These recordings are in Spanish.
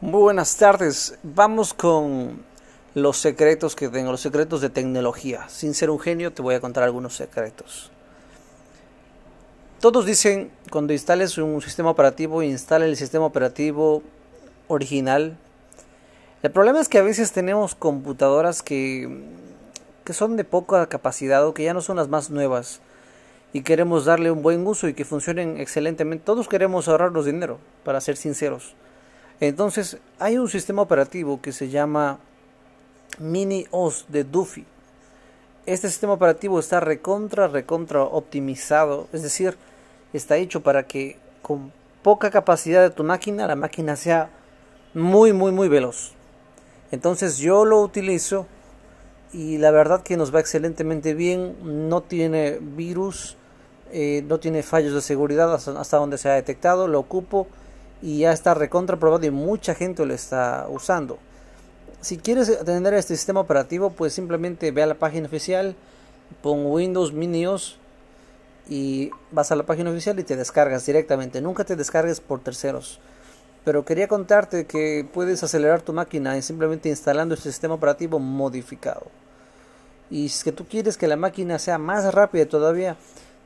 Muy buenas tardes. Vamos con los secretos que tengo, los secretos de tecnología. Sin ser un genio, te voy a contar algunos secretos. Todos dicen cuando instales un sistema operativo, instale el sistema operativo original. El problema es que a veces tenemos computadoras que, que son de poca capacidad o que ya no son las más nuevas y queremos darle un buen uso y que funcionen excelentemente. Todos queremos ahorrarnos dinero, para ser sinceros. Entonces, hay un sistema operativo que se llama Mini OS de Duffy. Este sistema operativo está recontra, recontra optimizado, es decir, está hecho para que con poca capacidad de tu máquina, la máquina sea muy, muy, muy veloz. Entonces yo lo utilizo y la verdad que nos va excelentemente bien, no tiene virus, eh, no tiene fallos de seguridad hasta, hasta donde se ha detectado, lo ocupo y ya está recontra probado y mucha gente lo está usando. Si quieres tener este sistema operativo, pues simplemente ve a la página oficial, pon Windows Mini OS y vas a la página oficial y te descargas directamente. Nunca te descargues por terceros. Pero quería contarte que puedes acelerar tu máquina simplemente instalando este sistema operativo modificado. Y si que tú quieres que la máquina sea más rápida todavía,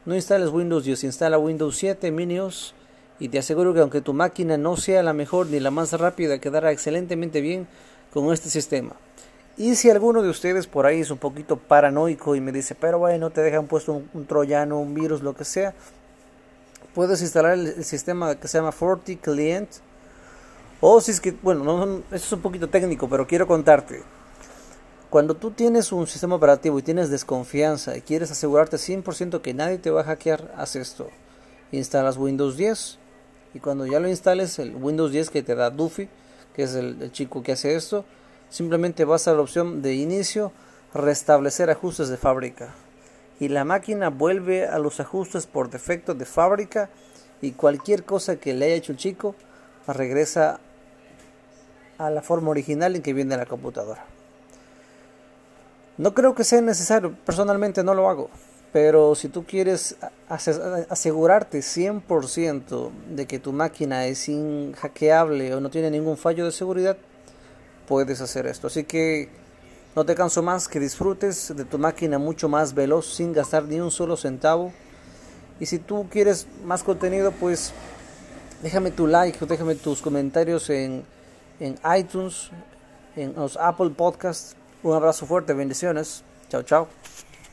no instales Windows 10, instala Windows 7 Mini OS y te aseguro que aunque tu máquina no sea la mejor ni la más rápida, quedará excelentemente bien con este sistema. Y si alguno de ustedes por ahí es un poquito paranoico y me dice, pero bueno, te dejan puesto un, troyano, un virus, lo que sea, puedes instalar el, sistema que se llama Forti Client. O si es que, bueno, no, eso es un poquito técnico, pero quiero contarte. Cuando tú tienes un sistema operativo y tienes desconfianza y quieres asegurarte 100% que nadie te va a hackear, haz esto. Instalas Windows 10 y cuando ya lo instales, el Windows 10 que te da Duffy, que es el, chico que hace esto, simplemente vas a la opción de inicio, restablecer ajustes de fábrica. Y la máquina vuelve a los ajustes por defecto de fábrica y cualquier cosa que le haya hecho el chico regresa a la forma original en que viene la computadora. No creo que sea necesario, personalmente no lo hago. Pero si tú quieres asegurarte 100% de que tu máquina es inhackeable o no tiene ningún fallo de seguridad, puedes hacer esto. Así que no te canso más, que disfrutes de tu máquina mucho más veloz sin gastar ni un solo centavo. Y si tú quieres más contenido, pues déjame tu like o déjame tus comentarios en, en iTunes, en los Apple Podcasts. Un abrazo fuerte, bendiciones. Chao, chao.